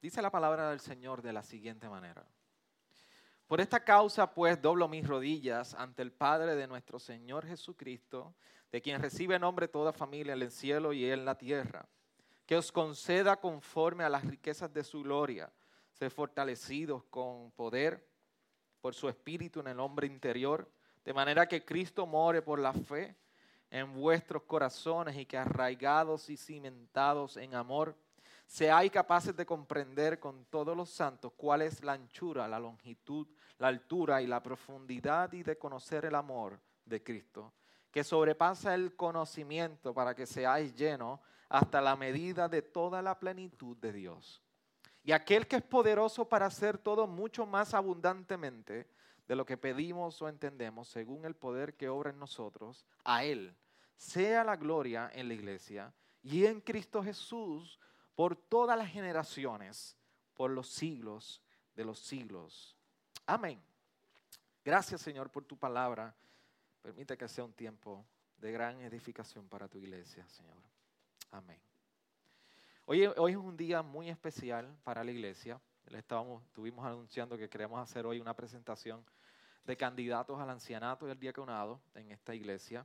Dice la palabra del Señor de la siguiente manera. Por esta causa, pues, doblo mis rodillas ante el Padre de nuestro Señor Jesucristo, de quien recibe nombre toda familia en el cielo y en la tierra, que os conceda conforme a las riquezas de su gloria, ser fortalecidos con poder por su espíritu en el hombre interior, de manera que Cristo more por la fe en vuestros corazones y que arraigados y cimentados en amor, seáis capaces de comprender con todos los santos cuál es la anchura, la longitud, la altura y la profundidad y de conocer el amor de Cristo, que sobrepasa el conocimiento para que seáis llenos hasta la medida de toda la plenitud de Dios. Y aquel que es poderoso para hacer todo mucho más abundantemente de lo que pedimos o entendemos, según el poder que obra en nosotros, a Él sea la gloria en la iglesia y en Cristo Jesús por todas las generaciones, por los siglos de los siglos. Amén. Gracias Señor por tu palabra. Permite que sea un tiempo de gran edificación para tu iglesia, Señor. Amén. Hoy, hoy es un día muy especial para la iglesia. Le estábamos, estuvimos anunciando que queremos hacer hoy una presentación de candidatos al ancianato y al diaconado en esta iglesia,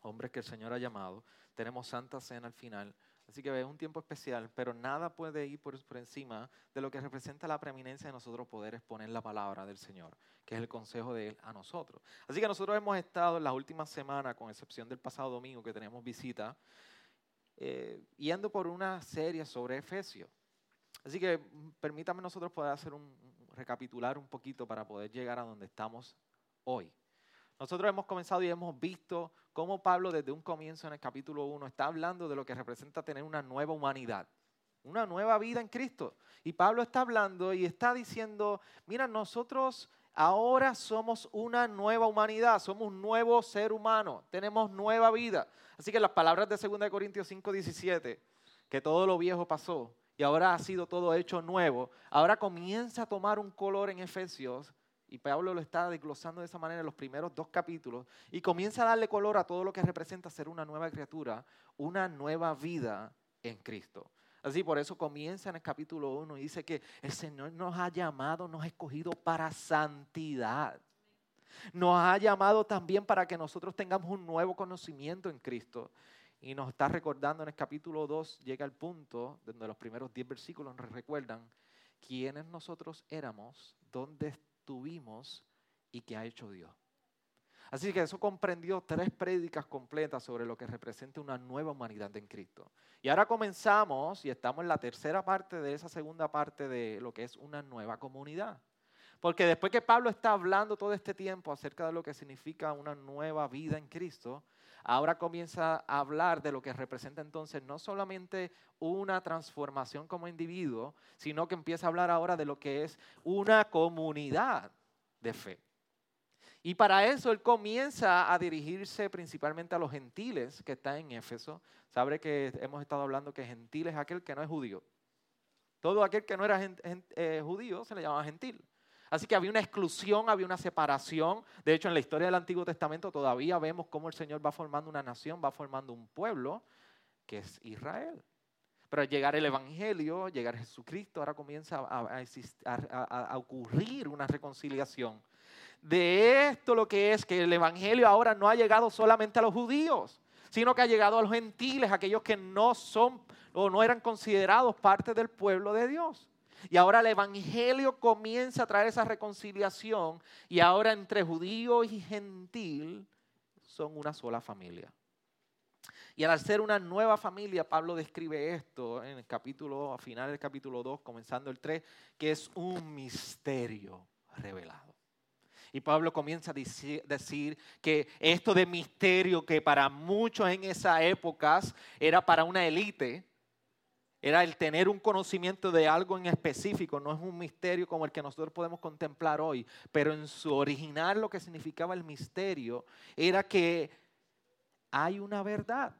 hombres que el Señor ha llamado. Tenemos Santa Cena al final. Así que es un tiempo especial, pero nada puede ir por, encima de lo que representa la preeminencia de nosotros poder exponer la palabra del Señor, que es el consejo de Él a nosotros. Así que nosotros hemos estado en las últimas semanas, con excepción del pasado domingo que tenemos visita, eh, yendo por una serie sobre Efesios. Así que permítame nosotros poder hacer un, recapitular un poquito para poder llegar a donde estamos hoy. Nosotros hemos comenzado y hemos visto cómo Pablo desde un comienzo en el capítulo 1 está hablando de lo que representa tener una nueva humanidad, una nueva vida en Cristo. Y Pablo está hablando y está diciendo, mira, nosotros ahora somos una nueva humanidad, somos un nuevo ser humano, tenemos nueva vida. Así que las palabras de 2 Corintios 5, 17, que todo lo viejo pasó y ahora ha sido todo hecho nuevo, ahora comienza a tomar un color en Efesios y Pablo lo está desglosando de esa manera en los primeros dos capítulos y comienza a darle color a todo lo que representa ser una nueva criatura, una nueva vida en Cristo. Así por eso comienza en el capítulo 1 y dice que el Señor nos ha llamado, nos ha escogido para santidad. Nos ha llamado también para que nosotros tengamos un nuevo conocimiento en Cristo. Y nos está recordando en el capítulo 2, llega el punto donde los primeros 10 versículos nos recuerdan quiénes nosotros éramos, dónde tuvimos y que ha hecho Dios. Así que eso comprendió tres prédicas completas sobre lo que representa una nueva humanidad en Cristo. Y ahora comenzamos y estamos en la tercera parte de esa segunda parte de lo que es una nueva comunidad. Porque después que Pablo está hablando todo este tiempo acerca de lo que significa una nueva vida en Cristo, ahora comienza a hablar de lo que representa entonces no solamente una transformación como individuo, sino que empieza a hablar ahora de lo que es una comunidad de fe. Y para eso él comienza a dirigirse principalmente a los gentiles que están en Éfeso. Sabe que hemos estado hablando que gentil es aquel que no es judío. Todo aquel que no era eh, judío se le llamaba gentil. Así que había una exclusión, había una separación. De hecho, en la historia del Antiguo Testamento todavía vemos cómo el Señor va formando una nación, va formando un pueblo, que es Israel. Pero al llegar el Evangelio, llegar Jesucristo, ahora comienza a, ocurrir una reconciliación. De esto lo que es que el Evangelio ahora no ha llegado solamente a los judíos, sino que ha llegado a los gentiles, aquellos que no son o no eran considerados parte del pueblo de Dios. Y ahora el Evangelio comienza a traer esa reconciliación y ahora entre judío y gentil son una sola familia. Y al ser una nueva familia, Pablo describe esto en el capítulo, a final del capítulo 2, comenzando el 3, que es un misterio revelado. Y Pablo comienza a decir que esto de misterio que para muchos en esa época era para una élite, era el tener un conocimiento de algo en específico, no es un misterio como el que nosotros podemos contemplar hoy, pero en su original lo que significaba el misterio era que hay una verdad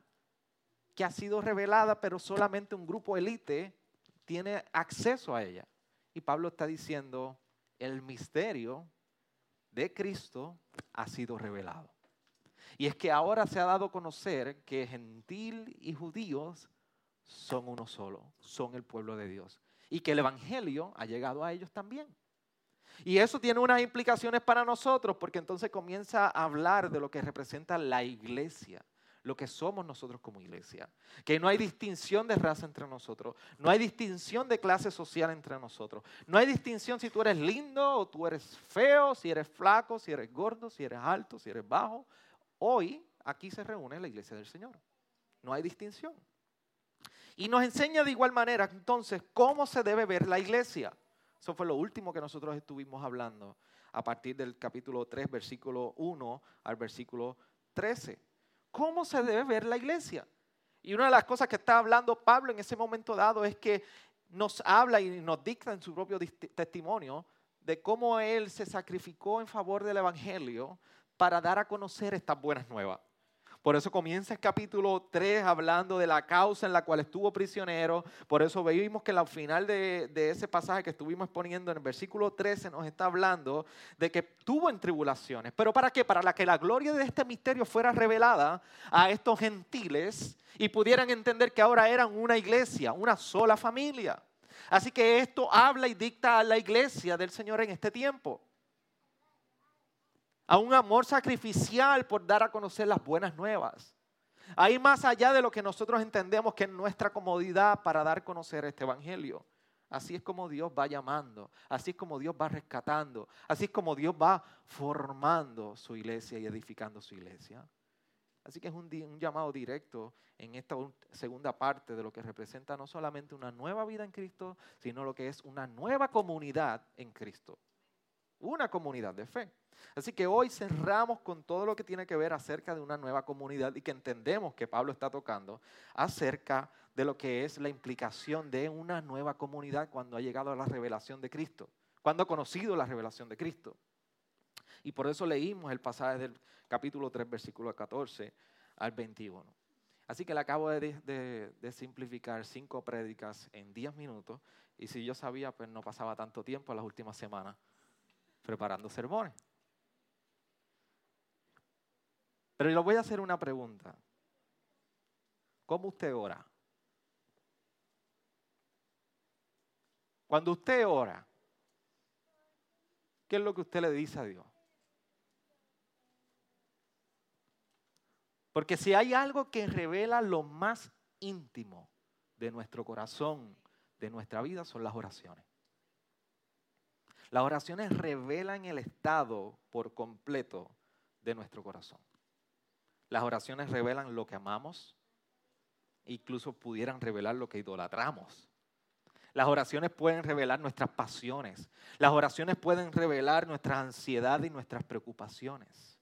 que ha sido revelada, pero solamente un grupo élite tiene acceso a ella. Y Pablo está diciendo, el misterio de Cristo ha sido revelado. Y es que ahora se ha dado a conocer que gentil y judíos son uno solo, son el pueblo de Dios. y que el Evangelio ha llegado a ellos también. Y eso tiene unas implicaciones para nosotros porque entonces comienza a hablar de lo que representa la iglesia, lo que somos nosotros como iglesia. Que no hay distinción de raza entre nosotros, no hay distinción de clase social entre nosotros, no hay distinción si tú eres lindo o tú eres feo, si eres flaco, si eres gordo, si eres alto, si eres bajo. Hoy aquí se reúne la iglesia del Señor. No hay distinción. Y nos enseña de igual manera entonces cómo se debe ver la iglesia. Eso fue lo último que nosotros estuvimos hablando a partir del capítulo 3, versículo 1 al versículo 13. ¿Cómo se debe ver la iglesia? Y una de las cosas que está hablando Pablo en ese momento dado es que nos habla y nos dicta en su propio testimonio de cómo él se sacrificó en favor del Evangelio para dar a conocer estas buenas nuevas. Por eso comienza el capítulo 3 hablando de la causa en la cual estuvo prisionero. Por eso vimos que al final de, ese pasaje que estuvimos exponiendo en el versículo 13 nos está hablando de que tuvo en tribulaciones. ¿Pero para qué? Para que la gloria de este misterio fuera revelada a estos gentiles y pudieran entender que ahora eran una iglesia, una sola familia. Así que esto habla y dicta a la iglesia del Señor en este tiempo a un amor sacrificial por dar a conocer las buenas nuevas. Ahí más allá de lo que nosotros entendemos que es nuestra comodidad para dar a conocer este Evangelio. Así es como Dios va llamando, así es como Dios va rescatando, así es como Dios va formando su iglesia y edificando su iglesia. Así que es un, un, llamado directo en esta segunda parte de lo que representa no solamente una nueva vida en Cristo, sino lo que es una nueva comunidad en Cristo. Una comunidad de fe. Así que hoy cerramos con todo lo que tiene que ver acerca de una nueva comunidad y que entendemos que Pablo está tocando acerca de lo que es la implicación de una nueva comunidad cuando ha llegado a la revelación de Cristo, cuando ha conocido la revelación de Cristo. Y por eso leímos el pasaje del capítulo 3, versículo 14 al 21. Así que le acabo de, simplificar cinco prédicas en 10 minutos y si yo sabía, pues no pasaba tanto tiempo las últimas semanas preparando sermones. Pero le voy a hacer una pregunta. ¿Cómo usted ora? Cuando usted ora, ¿qué es lo que usted le dice a Dios? Porque si hay algo que revela lo más íntimo de nuestro corazón, de nuestra vida, son las oraciones. Las oraciones revelan el estado por completo de nuestro corazón. Las oraciones revelan lo que amamos, incluso pudieran revelar lo que idolatramos. Las oraciones pueden revelar nuestras pasiones. Las oraciones pueden revelar nuestra ansiedad y nuestras preocupaciones.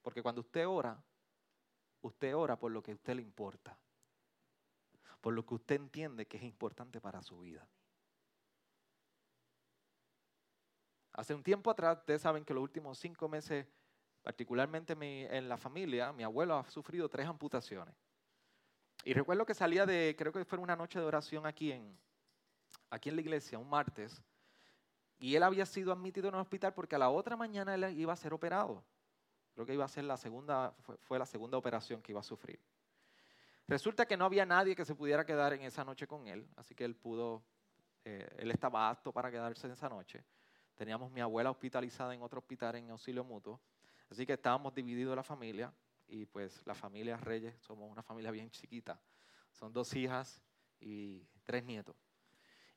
Porque cuando usted ora, usted ora por lo que a usted le importa. Por lo que usted entiende que es importante para su vida. Hace un tiempo atrás, ustedes saben que los últimos cinco meses particularmente en la familia, mi abuelo ha sufrido tres amputaciones. Y recuerdo que salía de, creo que fue una noche de oración aquí en, aquí en la iglesia, un martes, y él había sido admitido en un hospital porque a la otra mañana él iba a ser operado. Creo que iba a ser la segunda, fue, la segunda operación que iba a sufrir. Resulta que no había nadie que se pudiera quedar en esa noche con él, así que él pudo, eh, él estaba apto para quedarse en esa noche. Teníamos mi abuela hospitalizada en otro hospital en auxilio mutuo. Así que estábamos divididos la familia y pues la familia Reyes somos una familia bien chiquita. Son dos hijas y tres nietos.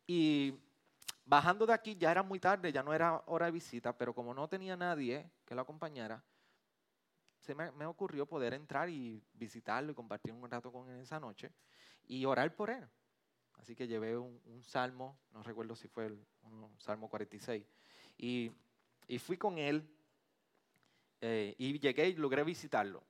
Y bajando de aquí ya era muy tarde, ya no era hora de visita, pero como no tenía nadie que lo acompañara, se me, ocurrió poder entrar y visitarlo y compartir un rato con él esa noche y orar por él. Así que llevé un, salmo, no recuerdo si fue el salmo 46, y, y fui con él eh, y llegué y logré visitarlo.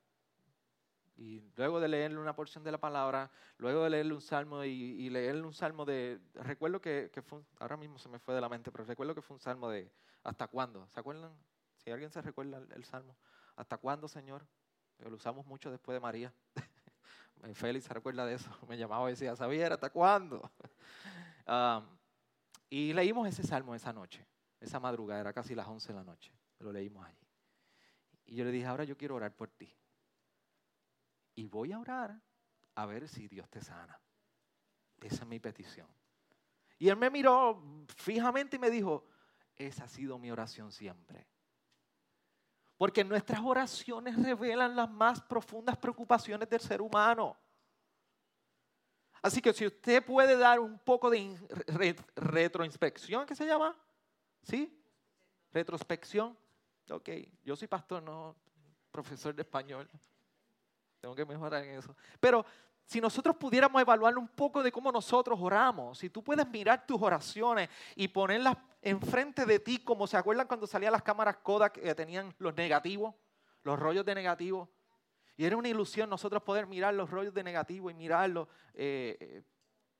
Y luego de leerle una porción de la palabra, luego de leerle un salmo y, leerle un salmo de, recuerdo que, fue, ahora mismo se me fue de la mente, pero recuerdo que fue un salmo de, ¿hasta cuándo? ¿Se acuerdan? Si alguien se recuerda el, salmo, ¿hasta cuándo, Señor? Lo usamos mucho después de María. Félix se recuerda de eso, me llamaba y decía, ¿sabía hasta cuándo? y leímos ese salmo esa noche, esa madrugada, era casi las 11 de la noche, lo leímos allí. Y yo le dije, ahora yo quiero orar por ti. Y voy a orar a ver si Dios te sana. Esa es mi petición. Y él me miró fijamente y me dijo, esa ha sido mi oración siempre. Porque nuestras oraciones revelan las más profundas preocupaciones del ser humano. Así que si usted puede dar un poco de retroinspección, ¿qué se llama? ¿Sí? Retrospección. Ok, yo soy pastor, no profesor de español. Tengo que mejorar en eso. Pero si nosotros pudiéramos evaluar un poco de cómo nosotros oramos, si tú puedes mirar tus oraciones y ponerlas enfrente de ti, como se acuerdan cuando salían las cámaras Kodak que tenían los negativos, los rollos de negativos, y era una ilusión nosotros poder mirar los rollos de negativo y mirarlos. Eh, eh,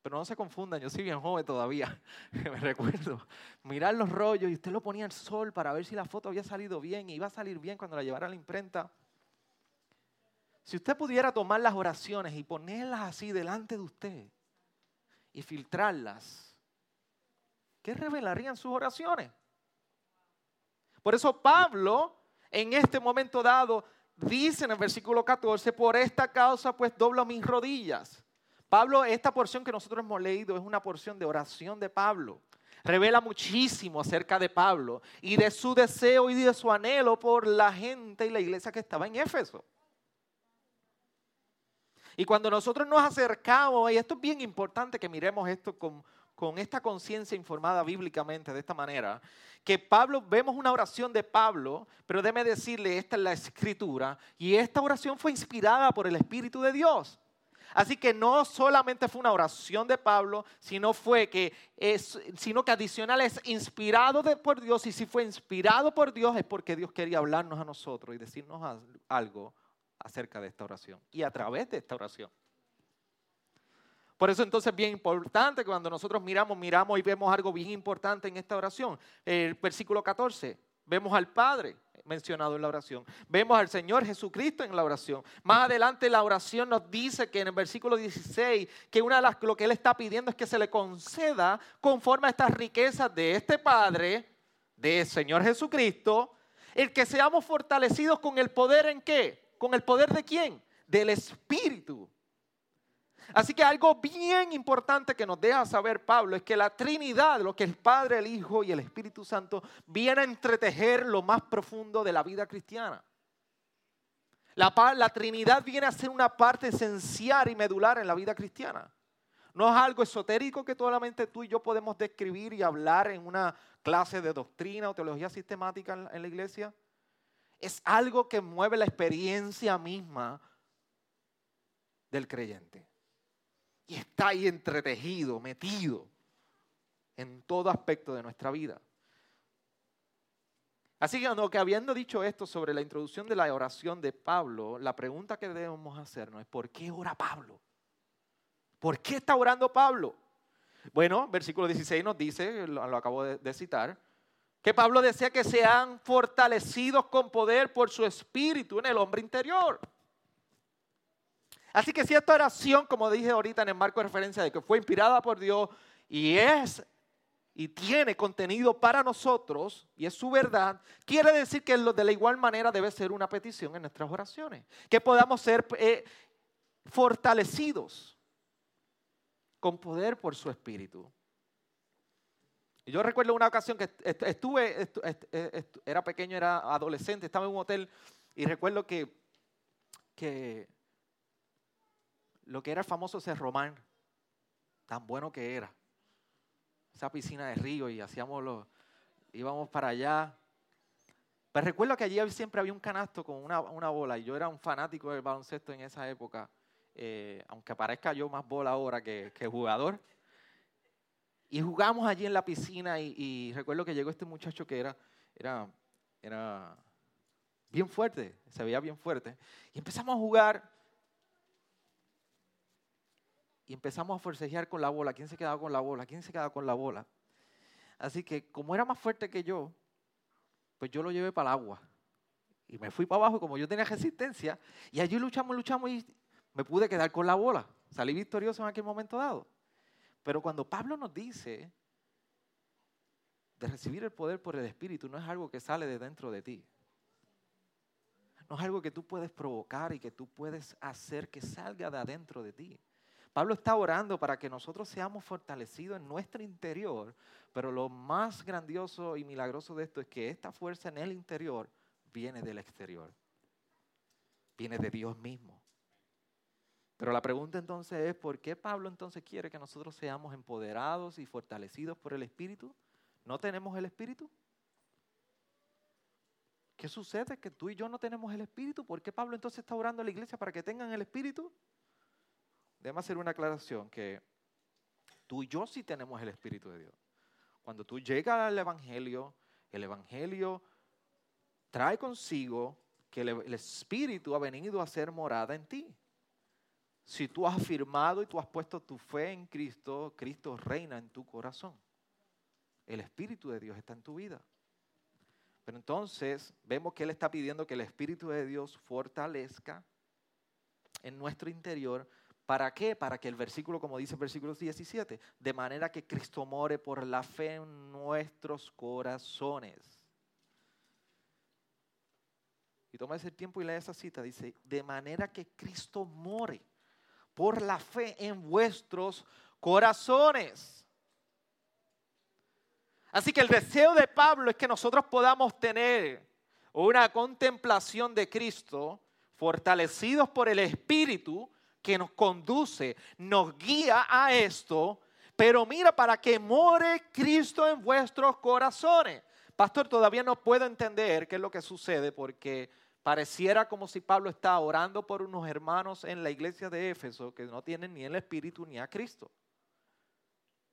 pero no se confundan, yo soy bien joven todavía, me recuerdo. Mirar los rollos y usted lo ponía al sol para ver si la foto había salido bien y iba a salir bien cuando la llevara a la imprenta. Si usted pudiera tomar las oraciones y ponerlas así delante de usted y filtrarlas, ¿qué revelarían sus oraciones? Por eso Pablo, en este momento dado, dice en el versículo 14, por esta causa pues doblo mis rodillas. Pablo, esta porción que nosotros hemos leído es una porción de oración de Pablo. Revela muchísimo acerca de Pablo y de su deseo y de su anhelo por la gente y la iglesia que estaba en Éfeso. Y cuando nosotros nos acercamos, y esto es bien importante que miremos esto con, con esta conciencia informada bíblicamente de esta manera, que Pablo, vemos una oración de Pablo, pero déme decirle, esta es la escritura, y esta oración fue inspirada por el Espíritu de Dios. Así que no solamente fue una oración de Pablo, sino fue que es, sino que adicional es inspirado por Dios y si fue inspirado por Dios es porque Dios quería hablarnos a nosotros y decirnos algo acerca de esta oración y a través de esta oración. Por eso entonces es bien importante cuando nosotros miramos, miramos y vemos algo bien importante en esta oración. El versículo 14, vemos al Padre mencionado en la oración. Vemos al Señor Jesucristo en la oración. Más adelante la oración nos dice que en el versículo 16, que una de las lo que Él está pidiendo es que se le conceda conforme a estas riquezas de este Padre, del Señor Jesucristo, el que seamos fortalecidos con el poder en qué? ¿Con el poder de quién? Del Espíritu. Así que algo bien importante que nos deja saber Pablo es que la Trinidad, lo que el Padre, el Hijo y el Espíritu Santo, viene a entretejer lo más profundo de la vida cristiana. La, la Trinidad viene a ser una parte esencial y medular en la vida cristiana. No es algo esotérico que solamente tú y yo podemos describir y hablar en una clase de doctrina o teología sistemática en la iglesia. Es algo que mueve la experiencia misma del creyente y está ahí entretejido, metido en todo aspecto de nuestra vida. Así que, habiendo dicho esto sobre la introducción de la oración de Pablo, la pregunta que debemos hacernos es, ¿por qué ora Pablo? ¿Por qué está orando Pablo? Bueno, versículo 16 nos dice, lo, acabo de, de citar, que Pablo desea que sean fortalecidos con poder por su espíritu en el hombre interior. Así que si esta oración, como dije ahorita en el marco de referencia de que fue inspirada por Dios y es y tiene contenido para nosotros y es su verdad, quiere decir que de la igual manera debe ser una petición en nuestras oraciones, que podamos ser eh, fortalecidos con poder por su espíritu. Yo recuerdo una ocasión que estuve, era pequeño, era adolescente, estaba en un hotel y recuerdo que, que lo que era el famoso Román, tan bueno que era. Esa piscina de río y hacíamos los, íbamos para allá. Pero recuerdo que allí siempre había un canasto con una, bola y yo era un fanático del baloncesto en esa época, eh, aunque parezca yo más bola ahora que, jugador. Y jugamos allí en la piscina y, recuerdo que llegó este muchacho que era, era, era bien fuerte, se veía bien fuerte. Y empezamos a jugar y empezamos a forcejear con la bola. ¿Quién se quedaba con la bola? ¿Quién se quedaba con la bola? Así que como era más fuerte que yo, pues yo lo llevé para el agua. Y me fui para abajo como yo tenía resistencia. Y allí luchamos, luchamos y me pude quedar con la bola. Salí victorioso en aquel momento dado. Pero cuando Pablo nos dice de recibir el poder por el Espíritu, no es algo que sale de dentro de ti. No es algo que tú puedes provocar y que tú puedes hacer que salga de adentro de ti. Pablo está orando para que nosotros seamos fortalecidos en nuestro interior, pero lo más grandioso y milagroso de esto es que esta fuerza en el interior viene del exterior, viene de Dios mismo. Pero la pregunta entonces es, ¿por qué Pablo entonces quiere que nosotros seamos empoderados y fortalecidos por el Espíritu? ¿No tenemos el Espíritu? ¿Qué sucede? Que tú y yo no tenemos el Espíritu. ¿Por qué Pablo entonces está orando a la iglesia para que tengan el Espíritu? Déjame hacer una aclaración, que tú y yo sí tenemos el Espíritu de Dios. Cuando tú llegas al Evangelio, el Evangelio trae consigo que el, Espíritu ha venido a ser morada en ti. Si tú has afirmado y tú has puesto tu fe en Cristo, Cristo reina en tu corazón. El Espíritu de Dios está en tu vida. Pero entonces vemos que Él está pidiendo que el Espíritu de Dios fortalezca en nuestro interior ¿Para qué? Para que el versículo, como dice el versículo 17, de manera que Cristo more por la fe en nuestros corazones. Y toma ese tiempo y lee esa cita. Dice, de manera que Cristo more por la fe en vuestros corazones. Así que el deseo de Pablo es que nosotros podamos tener una contemplación de Cristo fortalecidos por el Espíritu que nos conduce, nos guía a esto, pero mira, para que more Cristo en vuestros corazones. Pastor, todavía no puedo entender qué es lo que sucede porque pareciera como si Pablo está orando por unos hermanos en la iglesia de Éfeso que no tienen ni el Espíritu ni a Cristo.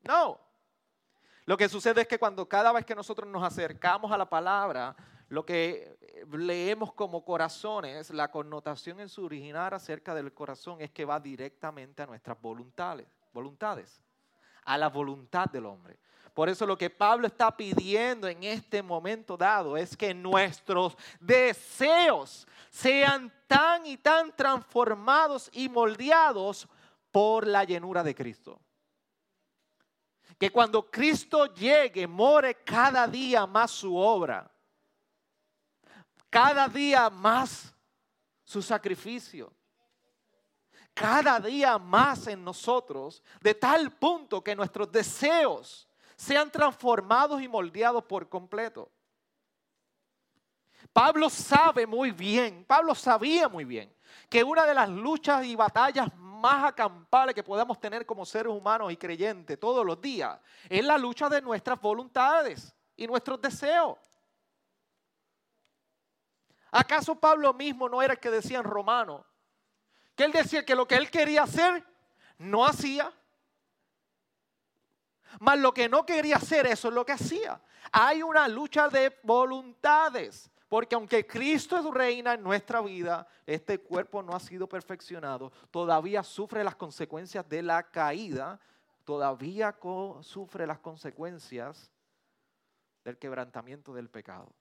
No. Lo que sucede es que cuando cada vez que nosotros nos acercamos a la palabra, lo que leemos como corazones, la connotación en su original acerca del corazón es que va directamente a nuestras voluntades, voluntades, a la voluntad del hombre. Por eso lo que Pablo está pidiendo en este momento dado es que nuestros deseos sean tan y tan transformados y moldeados por la llenura de Cristo. Que cuando Cristo llegue, more cada día más su obra cada día más su sacrificio. Cada día más en nosotros, de tal punto que nuestros deseos sean transformados y moldeados por completo. Pablo sabe muy bien, Pablo sabía muy bien que una de las luchas y batallas más acampales que podamos tener como seres humanos y creyentes todos los días es la lucha de nuestras voluntades y nuestros deseos. ¿Acaso Pablo mismo no era el que decía en Romano? Que él decía que lo que él quería hacer, no hacía. Mas lo que no quería hacer, eso es lo que hacía. Hay una lucha de voluntades. Porque aunque Cristo es reina en nuestra vida, este cuerpo no ha sido perfeccionado, todavía sufre las consecuencias de la caída, todavía sufre las consecuencias del quebrantamiento del pecado.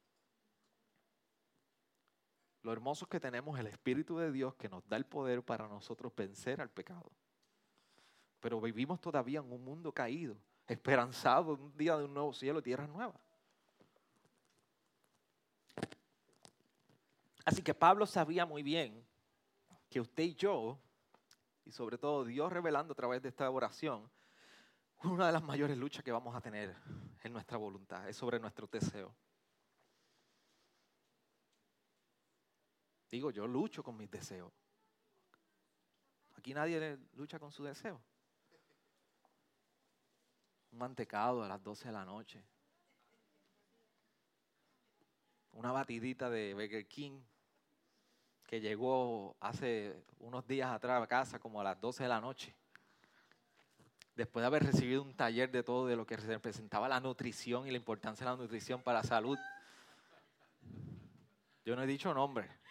Lo hermoso que tenemos el Espíritu de Dios que nos da el poder para nosotros vencer al pecado. Pero vivimos todavía en un mundo caído, esperanzado un día de un nuevo cielo y tierra nueva. Así que Pablo sabía muy bien que usted y yo, y sobre todo Dios revelando a través de esta oración, una de las mayores luchas que vamos a tener en nuestra voluntad, es sobre nuestro deseo. Digo, yo lucho con mis deseos. Aquí nadie lucha con su deseo. Un mantecado a las 12 de la noche. Una batidita de Burger King que llegó hace unos días atrás a casa como a las 12 de la noche. Después de haber recibido un taller de todo de lo que representaba la nutrición y la importancia de la nutrición para la salud. Yo no he dicho nombre.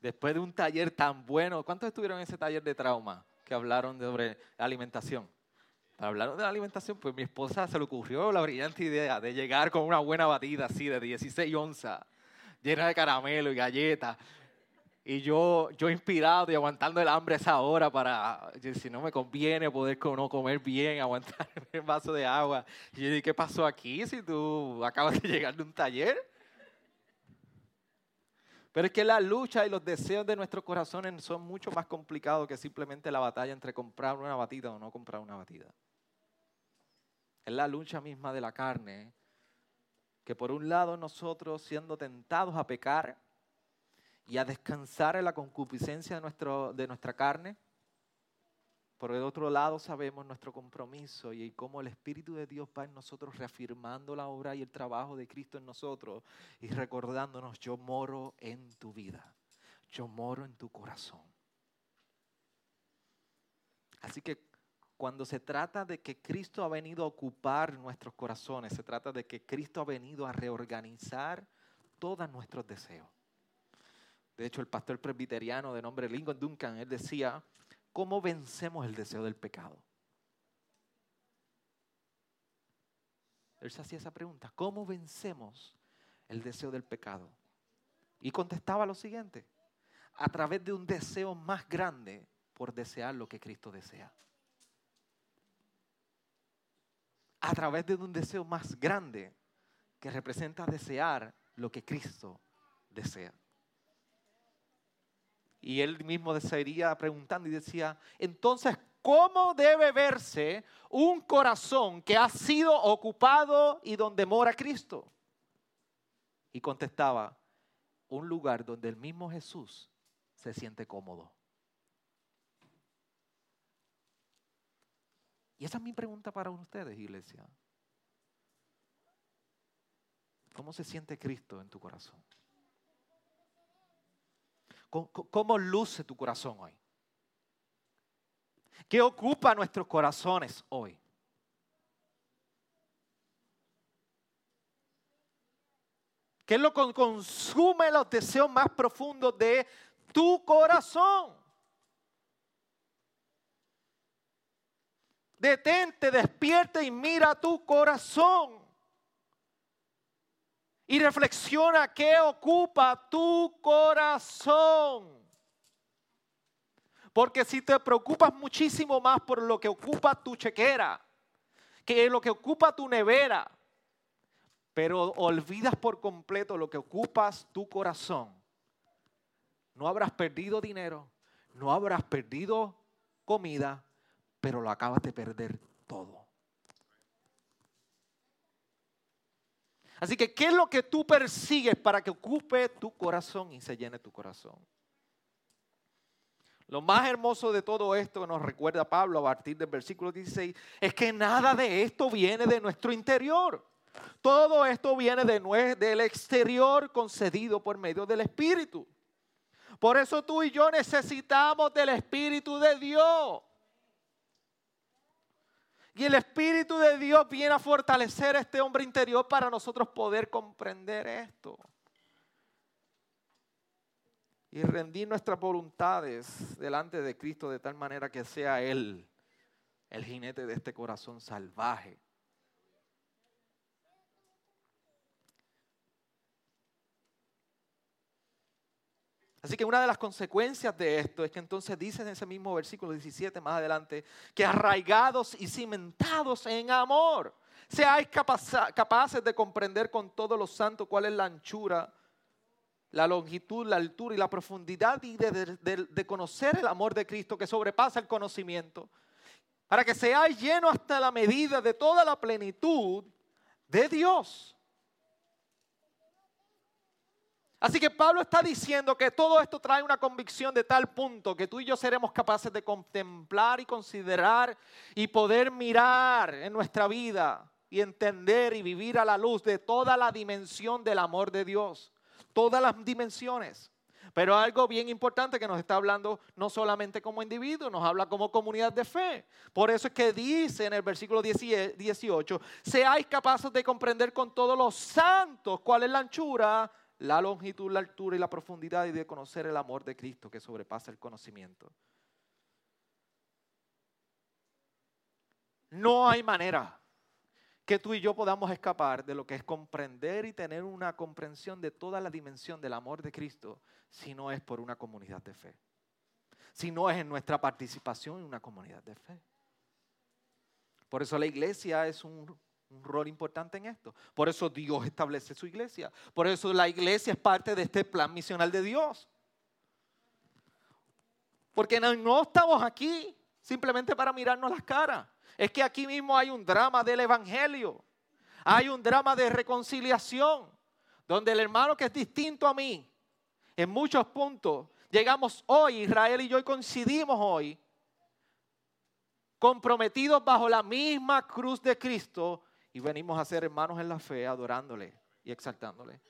Después de un taller tan bueno, ¿cuántos estuvieron en ese taller de trauma que hablaron sobre alimentación? Para hablar de alimentación, pues mi esposa se le ocurrió la brillante idea de llegar con una buena batida así de 16 onzas, llena de caramelo y galletas. Y yo, yo inspirado y aguantando el hambre a esa hora para, si no me conviene poder no comer bien, aguantar el vaso de agua. Y yo dije, ¿qué pasó aquí si tú acabas de llegar de un taller? Pero es que la lucha y los deseos de nuestros corazones son mucho más complicados que simplemente la batalla entre comprar una batida o no comprar una batida. Es la lucha misma de la carne, que por un lado nosotros siendo tentados a pecar y a descansar en la concupiscencia de, nuestro, de nuestra carne, por el otro lado sabemos nuestro compromiso y cómo el Espíritu de Dios va en nosotros reafirmando la obra y el trabajo de Cristo en nosotros y recordándonos, yo moro en tu vida, yo moro en tu corazón. Así que cuando se trata de que Cristo ha venido a ocupar nuestros corazones, se trata de que Cristo ha venido a reorganizar todos nuestros deseos. De hecho, el pastor presbiteriano de nombre Lincoln Duncan, él decía, ¿cómo vencemos el deseo del pecado? Él se hacía esa pregunta, ¿cómo vencemos el deseo del pecado? Y contestaba lo siguiente, a través de un deseo más grande por desear lo que Cristo desea. A través de un deseo más grande que representa desear lo que Cristo desea. Y él mismo seguiría preguntando y decía, entonces, ¿cómo debe verse un corazón que ha sido ocupado y donde mora Cristo? Y contestaba, un lugar donde el mismo Jesús se siente cómodo. Y esa es mi pregunta para ustedes, iglesia. ¿Cómo se siente Cristo en tu corazón? ¿Cómo luce tu corazón hoy? ¿Qué ocupa nuestros corazones hoy? ¿Qué es lo que consume los deseos más profundos de tu corazón? Detente, despierta y mira tu corazón y reflexiona qué ocupa tu corazón. Porque si te preocupas muchísimo más por lo que ocupa tu chequera, que lo que ocupa tu nevera, pero olvidas por completo lo que ocupas tu corazón, no habrás perdido dinero, no habrás perdido comida, pero lo acabas de perder todo. Así que, ¿qué es lo que tú persigues para que ocupe tu corazón y se llene tu corazón? Lo más hermoso de todo esto nos recuerda Pablo a partir del versículo 16 es que nada de esto viene de nuestro interior. Todo esto viene de, del exterior concedido por medio del Espíritu. Por eso tú y yo necesitamos del Espíritu de Dios. Y el Espíritu de Dios viene a fortalecer este hombre interior para nosotros poder comprender esto. Y rendir nuestras voluntades delante de Cristo de tal manera que sea Él el jinete de este corazón salvaje Así que una de las consecuencias de esto es que entonces dice en ese mismo versículo 17 más adelante, que arraigados y cimentados en amor, seáis capaces de comprender con todos los santos cuál es la anchura, la longitud, la altura y la profundidad y de, de conocer el amor de Cristo que sobrepasa el conocimiento, para que seáis llenos hasta la medida de toda la plenitud de Dios. Así que Pablo está diciendo que todo esto trae una convicción de tal punto que tú y yo seremos capaces de contemplar y considerar y poder mirar en nuestra vida y entender y vivir a la luz de toda la dimensión del amor de Dios. Todas las dimensiones. Pero algo bien importante que nos está hablando no solamente como individuo, nos habla como comunidad de fe. Por eso es que dice en el versículo 18, seáis capaces de comprender con todos los santos cuál es la anchura, la longitud, la altura y la profundidad y de conocer el amor de Cristo que sobrepasa el conocimiento. No hay manera que tú y yo podamos escapar de lo que es comprender y tener una comprensión de toda la dimensión del amor de Cristo si no es por una comunidad de fe. Si no es en nuestra participación en una comunidad de fe. Por eso la iglesia es un un rol importante en esto. Por eso Dios establece su iglesia. Por eso la iglesia es parte de este plan misional de Dios. Porque no, estamos aquí simplemente para mirarnos las caras. Es que aquí mismo hay un drama del Evangelio. Hay un drama de reconciliación. Donde el hermano que es distinto a mí, en muchos puntos, llegamos hoy, Israel y yo coincidimos hoy, comprometidos bajo la misma cruz de Cristo y venimos a ser hermanos en la fe, adorándole y exaltándole.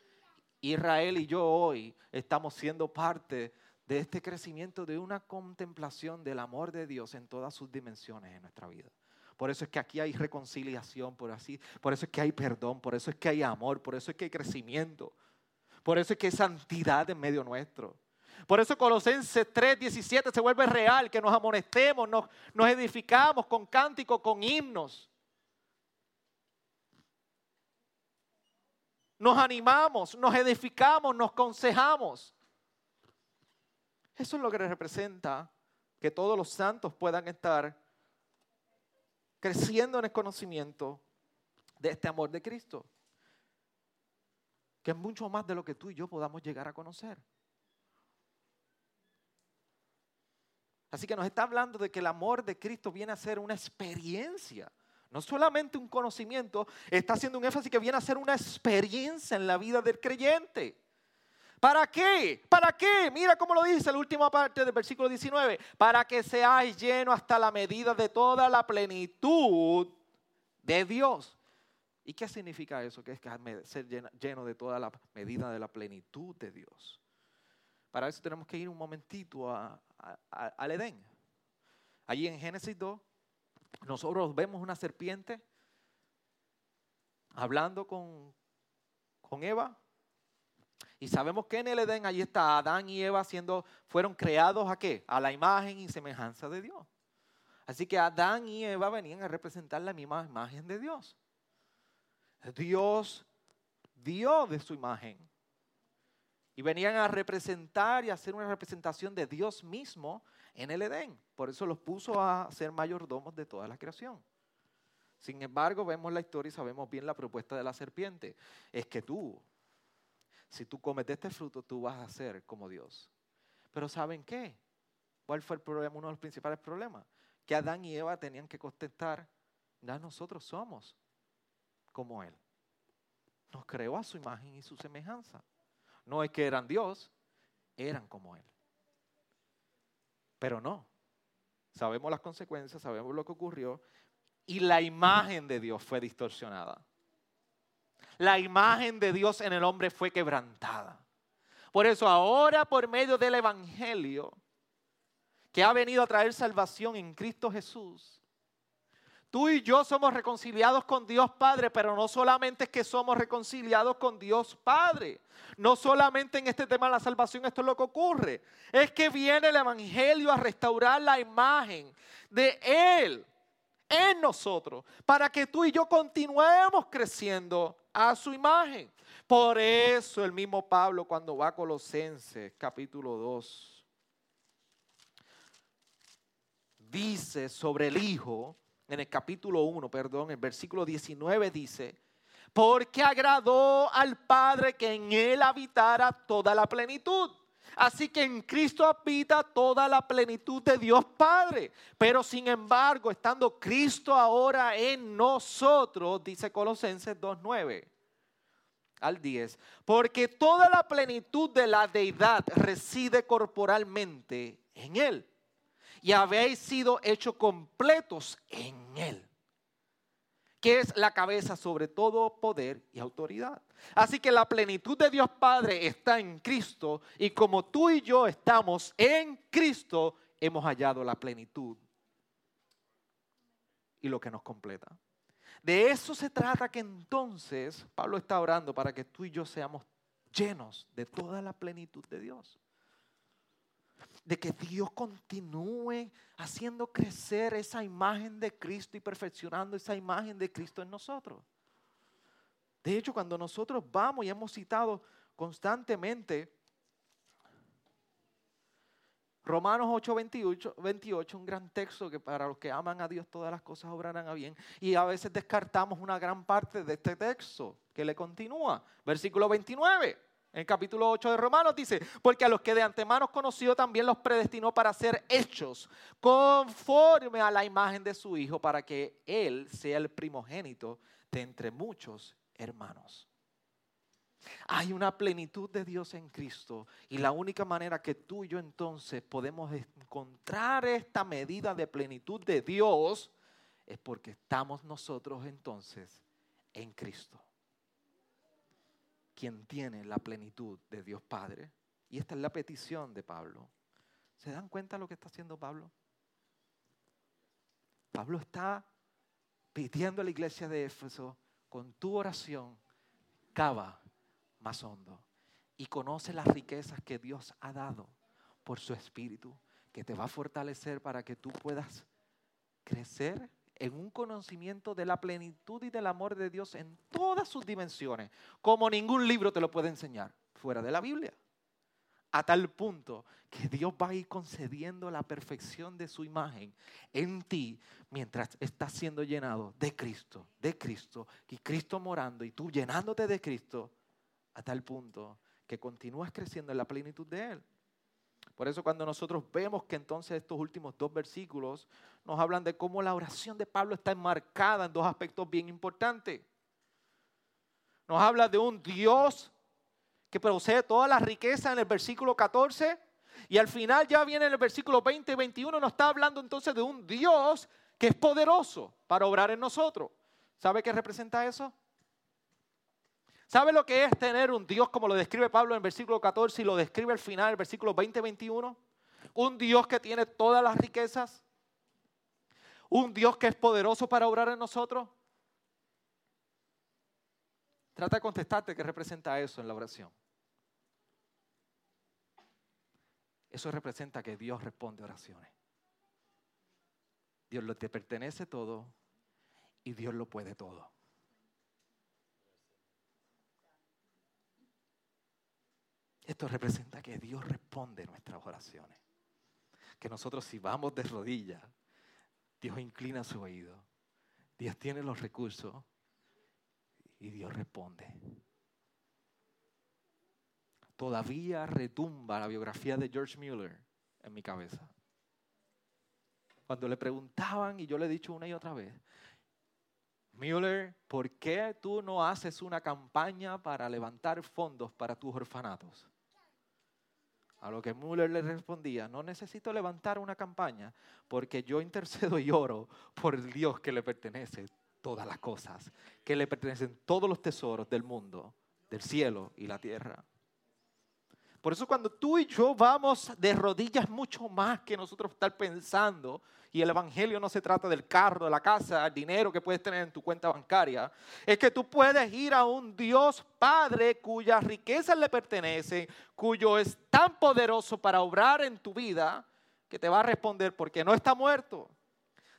Israel y yo hoy estamos siendo parte de este crecimiento, de una contemplación del amor de Dios en todas sus dimensiones en nuestra vida. Por eso es que aquí hay reconciliación, por, así, por eso es que hay perdón, por eso es que hay amor, por eso es que hay crecimiento, por eso es que hay santidad en medio nuestro. Por eso Colosenses 3:17 se vuelve real, que nos amonestemos, nos, nos edificamos con cánticos, con himnos. Nos animamos, nos edificamos, nos consejamos. Eso es lo que representa que todos los santos puedan estar creciendo en el conocimiento de este amor de Cristo, que es mucho más de lo que tú y yo podamos llegar a conocer. Así que nos está hablando de que el amor de Cristo viene a ser una experiencia, no solamente un conocimiento, está haciendo un énfasis que viene a ser una experiencia en la vida del creyente. ¿Para qué? ¿Para qué? Mira cómo lo dice la última parte del versículo 19. Para que seáis lleno hasta la medida de toda la plenitud de Dios. ¿Y qué significa eso? Que es ser lleno de toda la medida de la plenitud de Dios. Para eso tenemos que ir un momentito al Edén. Allí en Génesis 2, nosotros vemos una serpiente hablando con, con Eva y sabemos que en el Edén allí está Adán y Eva siendo, fueron creados a qué? A la imagen y semejanza de Dios. Así que Adán y Eva venían a representar la misma imagen de Dios. Dios dio de su imagen. Y venían a representar y hacer una representación de Dios mismo en el Edén. Por eso los puso a ser mayordomos de toda la creación. Sin embargo, vemos la historia y sabemos bien la propuesta de la serpiente. Es que tú, si tú comes este fruto, tú vas a ser como Dios. Pero ¿saben qué? ¿Cuál fue el problema? Uno de los principales problemas. Que Adán y Eva tenían que contestar, ya nosotros somos como Él. Nos creó a su imagen y su semejanza. No es que eran Dios, eran como Él. Pero no. Sabemos las consecuencias, sabemos lo que ocurrió y la imagen de Dios fue distorsionada la imagen de Dios en el hombre fue quebrantada. Por eso ahora por medio del Evangelio, que ha venido a traer salvación en Cristo Jesús, tú y yo somos reconciliados con Dios Padre, pero no solamente es que somos reconciliados con Dios Padre, no solamente en este tema de la salvación esto es lo que ocurre, es que viene el Evangelio a restaurar la imagen de Él en nosotros, para que tú y yo continuemos creciendo a su imagen. Por eso el mismo Pablo cuando va a Colosenses capítulo 2 dice sobre el Hijo, en el capítulo 1, perdón, el versículo 19 dice, porque agradó al Padre que en él habitara toda la plenitud. Así que en Cristo habita toda la plenitud de Dios Padre. Pero sin embargo, estando Cristo ahora en nosotros, dice Colosenses 2.9 al 10, porque toda la plenitud de la deidad reside corporalmente en Él. Y habéis sido hechos completos en Él que es la cabeza sobre todo poder y autoridad. Así que la plenitud de Dios Padre está en Cristo y como tú y yo estamos en Cristo, hemos hallado la plenitud y lo que nos completa. De eso se trata que entonces Pablo está orando para que tú y yo seamos llenos de toda la plenitud de Dios de que Dios continúe haciendo crecer esa imagen de Cristo y perfeccionando esa imagen de Cristo en nosotros. De hecho, cuando nosotros vamos y hemos citado constantemente Romanos 8, 28, 28, un gran texto que para los que aman a Dios todas las cosas obrarán a bien. Y a veces descartamos una gran parte de este texto que le continúa. Versículo 29. En capítulo 8 de Romanos dice, porque a los que de antemano conoció también los predestinó para ser hechos conforme a la imagen de su Hijo, para que Él sea el primogénito de entre muchos hermanos. Hay una plenitud de Dios en Cristo y la única manera que tú y yo entonces podemos encontrar esta medida de plenitud de Dios es porque estamos nosotros entonces en Cristo quien tiene la plenitud de Dios Padre. Y esta es la petición de Pablo. ¿Se dan cuenta de lo que está haciendo Pablo? Pablo está pidiendo a la iglesia de Éfeso, con tu oración, cava más hondo y conoce las riquezas que Dios ha dado por su Espíritu, que te va a fortalecer para que tú puedas crecer en un conocimiento de la plenitud y del amor de Dios en todas sus dimensiones, como ningún libro te lo puede enseñar fuera de la Biblia. A tal punto que Dios va a ir concediendo la perfección de su imagen en ti mientras estás siendo llenado de Cristo, de Cristo, y Cristo morando y tú llenándote de Cristo, a tal punto que continúas creciendo en la plenitud de Él. Por eso cuando nosotros vemos que entonces estos últimos dos versículos nos hablan de cómo la oración de Pablo está enmarcada en dos aspectos bien importantes. Nos habla de un Dios que posee toda la riqueza en el versículo 14 y al final ya viene en el versículo 20 y 21 nos está hablando entonces de un Dios que es poderoso para obrar en nosotros. ¿Sabe qué representa eso? ¿Sabe lo que es tener un Dios como lo describe Pablo en el versículo 14 y lo describe al final, el versículo 20-21? Un Dios que tiene todas las riquezas. Un Dios que es poderoso para obrar en nosotros. Trata de contestarte qué representa eso en la oración. Eso representa que Dios responde oraciones. Dios lo te pertenece todo y Dios lo puede todo. Esto representa que Dios responde nuestras oraciones. Que nosotros si vamos de rodillas, Dios inclina su oído. Dios tiene los recursos y Dios responde. Todavía retumba la biografía de George Mueller en mi cabeza. Cuando le preguntaban, y yo le he dicho una y otra vez, Mueller, ¿por qué tú no haces una campaña para levantar fondos para tus orfanatos? A lo que Müller le respondía, no necesito levantar una campaña porque yo intercedo y oro por el Dios que le pertenece todas las cosas, que le pertenecen todos los tesoros del mundo, del cielo y la tierra. Por eso cuando tú y yo vamos de rodillas mucho más que nosotros estar pensando, y el Evangelio no se trata del carro, de la casa, el dinero que puedes tener en tu cuenta bancaria, es que tú puedes ir a un Dios Padre cuyas riquezas le pertenecen, cuyo es tan poderoso para obrar en tu vida, que te va a responder porque no está muerto.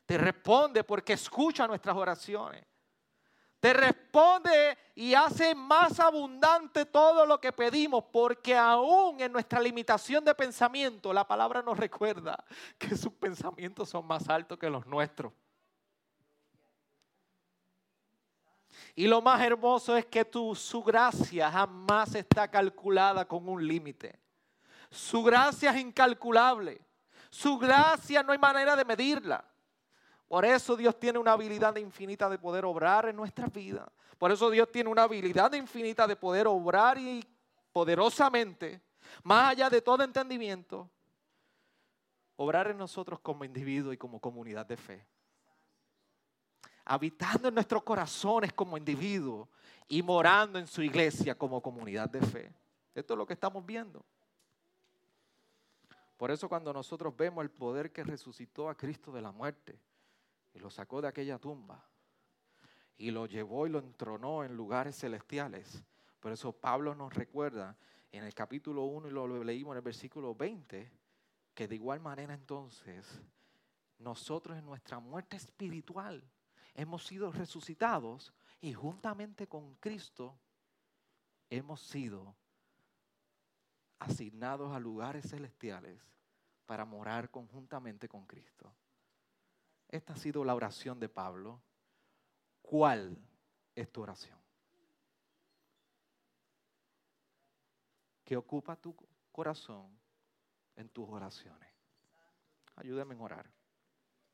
Te responde porque escucha nuestras oraciones te responde y hace más abundante todo lo que pedimos, porque aún en nuestra limitación de pensamiento, la palabra nos recuerda que sus pensamientos son más altos que los nuestros. Y lo más hermoso es que tu, su gracia jamás está calculada con un límite. Su gracia es incalculable. Su gracia no hay manera de medirla. Por eso Dios tiene una habilidad infinita de poder obrar en nuestras vidas. Por eso Dios tiene una habilidad infinita de poder obrar y poderosamente, más allá de todo entendimiento, obrar en nosotros como individuo y como comunidad de fe. Habitando en nuestros corazones como individuo y morando en su iglesia como comunidad de fe. Esto es lo que estamos viendo. Por eso cuando nosotros vemos el poder que resucitó a Cristo de la muerte, y lo sacó de aquella tumba y lo llevó y lo entronó en lugares celestiales. Por eso Pablo nos recuerda en el capítulo 1 y lo leímos en el versículo 20, que de igual manera entonces nosotros en nuestra muerte espiritual hemos sido resucitados y juntamente con Cristo hemos sido asignados a lugares celestiales para morar conjuntamente con Cristo. Esta ha sido la oración de Pablo. ¿Cuál es tu oración? ¿Qué ocupa tu corazón en tus oraciones? Ayúdame a orar.